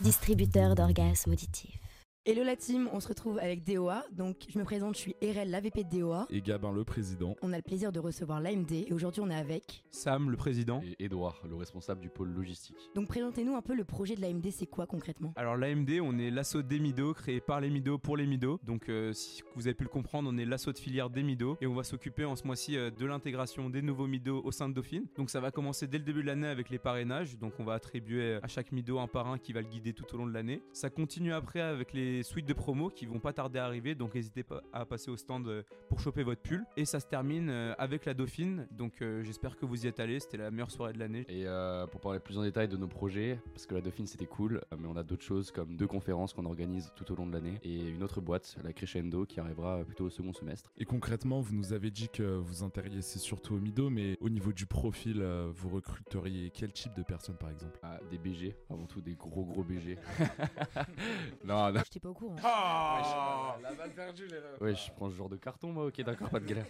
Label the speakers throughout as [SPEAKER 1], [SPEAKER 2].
[SPEAKER 1] Distributeur d'orgasmes auditifs.
[SPEAKER 2] Hello la team, on se retrouve avec DOA. Donc je me présente, je suis Erel, l'AVP de DOA.
[SPEAKER 3] Et Gabin, le président.
[SPEAKER 2] On a le plaisir de recevoir l'AMD et aujourd'hui on est avec.
[SPEAKER 4] Sam, le président.
[SPEAKER 5] Et Edouard, le responsable du pôle logistique.
[SPEAKER 2] Donc présentez-nous un peu le projet de l'AMD, c'est quoi concrètement?
[SPEAKER 4] Alors l'AMD, on est l'assaut des Mido, créé par les Mido pour les Mido. Donc euh, si vous avez pu le comprendre, on est l'assaut de filière des Mido et on va s'occuper en ce mois-ci euh, de l'intégration des nouveaux Mido au sein de Dauphine. Donc ça va commencer dès le début de l'année avec les parrainages. Donc on va attribuer à chaque Mido un parrain qui va le guider tout au long de l'année. Ça continue après avec les suites de promos qui vont pas tarder à arriver. Donc n'hésitez pas à passer au stand euh, pour choper votre pull. Et ça se termine euh, avec la Dauphine. Donc euh, j'espère que vous y êtes allés. C'était la meilleure soirée de l'année.
[SPEAKER 5] Et euh, pour parler plus en détail de nos projets, parce que la Dauphine c'était cool, mais on a d'autres choses comme deux conférences qu'on organise tout au long de l'année et une autre boîte, la Crescendo, qui arrivera plutôt au second semestre.
[SPEAKER 3] Et concrètement, vous nous avez dit que vous intéressez surtout au Mido, mais au niveau du profil, vous recruteriez quel type de personnes par exemple?
[SPEAKER 5] Ah, des BG, avant tout des gros gros BG. non, non.
[SPEAKER 2] Pas au courant.
[SPEAKER 5] Ouais, je prends ce genre de carton, moi, ok, d'accord, pas de galère.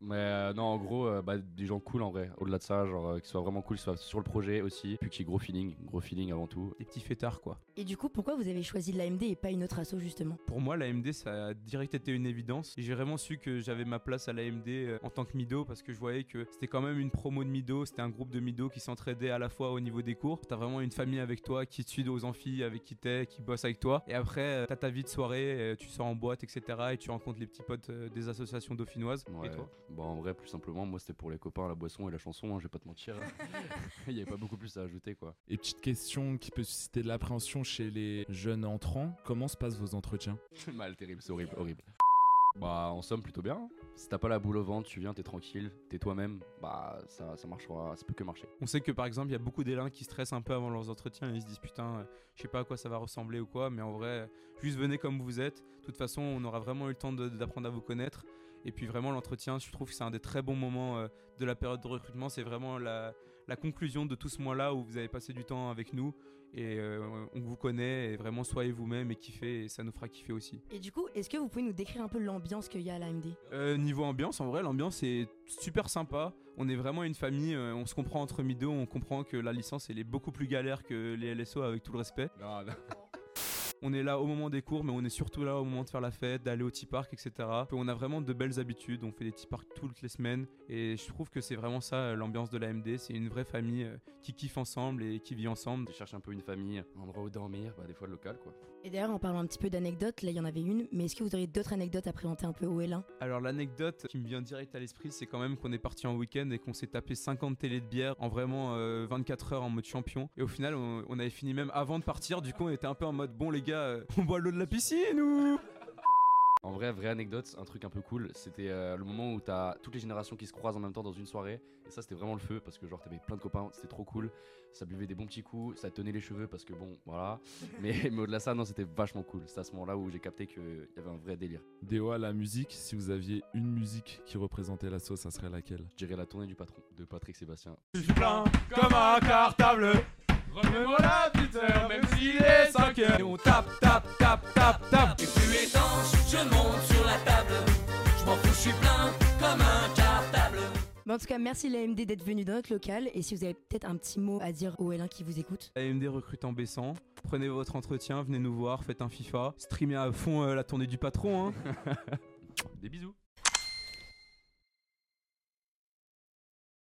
[SPEAKER 5] Mais euh, non, en gros, euh, bah, des gens cool en vrai. Au-delà de ça, genre, euh, qu'ils soient vraiment cool, qu'ils soient sur le projet aussi. Puis qu'il y ait gros feeling, gros feeling avant tout.
[SPEAKER 4] Des petits fêtards quoi.
[SPEAKER 2] Et du coup, pourquoi vous avez choisi l'AMD et pas une autre asso justement?
[SPEAKER 4] Pour moi, l'AMD, ça a direct été une évidence. Et j'ai vraiment su que j'avais ma place à l'AMD euh, en tant que Mido parce que je voyais que c'était quand même une promo de Mido. C'était un groupe de Mido qui s'entraidait à la fois au niveau des cours. T'as vraiment une famille avec toi qui te suit aux amphis, avec qui t'es, qui bosse avec toi. Et après, euh, t'as ta vie de soirée, euh, tu sors en boîte, etc. Et tu rencontres les petits potes euh, des associations dauphinoises.
[SPEAKER 5] Ouais.
[SPEAKER 4] Et toi?
[SPEAKER 5] Bon, en vrai, plus simplement, moi c'était pour les copains, la boisson et la chanson, hein, je vais pas te mentir. Il y avait pas beaucoup plus à ajouter quoi.
[SPEAKER 3] Et petite question qui peut susciter de l'appréhension chez les jeunes entrants, comment se passent vos entretiens?
[SPEAKER 5] Mal, terrible, c'est horrible, horrible. Bah, en somme, plutôt bien. Si t'as pas la boule au ventre, tu viens, t'es tranquille, t'es toi-même, bah ça, ça marchera, ça peut que marcher.
[SPEAKER 4] On sait que par exemple, il y a beaucoup d'élins qui stressent un peu avant leurs entretiens et ils se disent putain, euh, je sais pas à quoi ça va ressembler ou quoi, mais en vrai, juste venez comme vous êtes. De toute façon, on aura vraiment eu le temps d'apprendre à vous connaître. Et puis vraiment, l'entretien, je trouve que c'est un des très bons moments euh, de la période de recrutement. C'est vraiment la, la conclusion de tout ce mois-là où vous avez passé du temps avec nous et euh, on vous connaît. Et vraiment, soyez vous-même et kiffez et ça nous fera kiffer aussi.
[SPEAKER 2] Et du coup, est-ce que vous pouvez nous décrire un peu l'ambiance qu'il y a à l'AMD
[SPEAKER 4] Euh, niveau ambiance, en vrai, l'ambiance est super sympa. On est vraiment une famille, euh, on se comprend entre midos, on comprend que la licence elle est beaucoup plus galère que les LSO avec tout le respect.
[SPEAKER 5] Non, non.
[SPEAKER 4] On est là au moment des cours, mais on est surtout là au moment de faire la fête, d'aller au tea park, etc. Puis on a vraiment de belles habitudes, on fait des tea parks toutes les semaines et je trouve que c'est vraiment ça euh, l'ambiance de l'AMD. C'est une vraie famille euh, qui kiffe ensemble et qui vit ensemble.
[SPEAKER 5] Tu cherches un peu une famille, un endroit où dormir, bah des fois le local quoi.
[SPEAKER 2] Et d'ailleurs, en parlant un petit peu d'anecdotes, là il y en avait une, mais est-ce que vous auriez d'autres anecdotes à présenter un peu au L1
[SPEAKER 4] Alors l'anecdote qui me vient direct à l'esprit, c'est quand même qu'on est parti en week-end et qu'on s'est tapé 50 télés de bière en vraiment euh, 24 heures en mode champion. Et au final, on, on avait fini même avant de partir. Du coup, on était un peu en mode bon les gars, euh, on boit l'eau de la piscine ou
[SPEAKER 5] En vrai, vraie anecdote, un truc un peu cool, c'était euh, le moment où t'as toutes les générations qui se croisent en même temps dans une soirée. Et ça, c'était vraiment le feu parce que genre t'avais plein de copains, c'était trop cool. Ça buvait des bons petits coups, ça tenait les cheveux parce que bon, voilà. Mais, mais au-delà de ça, non, c'était vachement cool. C'était à ce moment-là où j'ai capté qu'il y avait un vrai délire.
[SPEAKER 3] DOA, la musique, si vous aviez une musique qui représentait la sauce, ça serait laquelle?
[SPEAKER 5] Je dirais la tournée du patron de Patrick Sébastien.
[SPEAKER 4] Je suis plein comme un cartable. Remets-moi la heure, même s'il est 5 heures. Et on tape, tape, tape, tape, tape.
[SPEAKER 6] Et plus étanche, je monte sur la table. Je m'en fous, je suis plein comme un cartable.
[SPEAKER 2] Bah, En tout cas, merci l'AMD d'être venu dans notre local et si vous avez peut-être un petit mot à dire au L1 qui vous écoute.
[SPEAKER 4] AMD recrute en baissant. Prenez votre entretien, venez nous voir, faites un FIFA. Streamez à fond euh, la tournée du patron. Hein.
[SPEAKER 5] Des bisous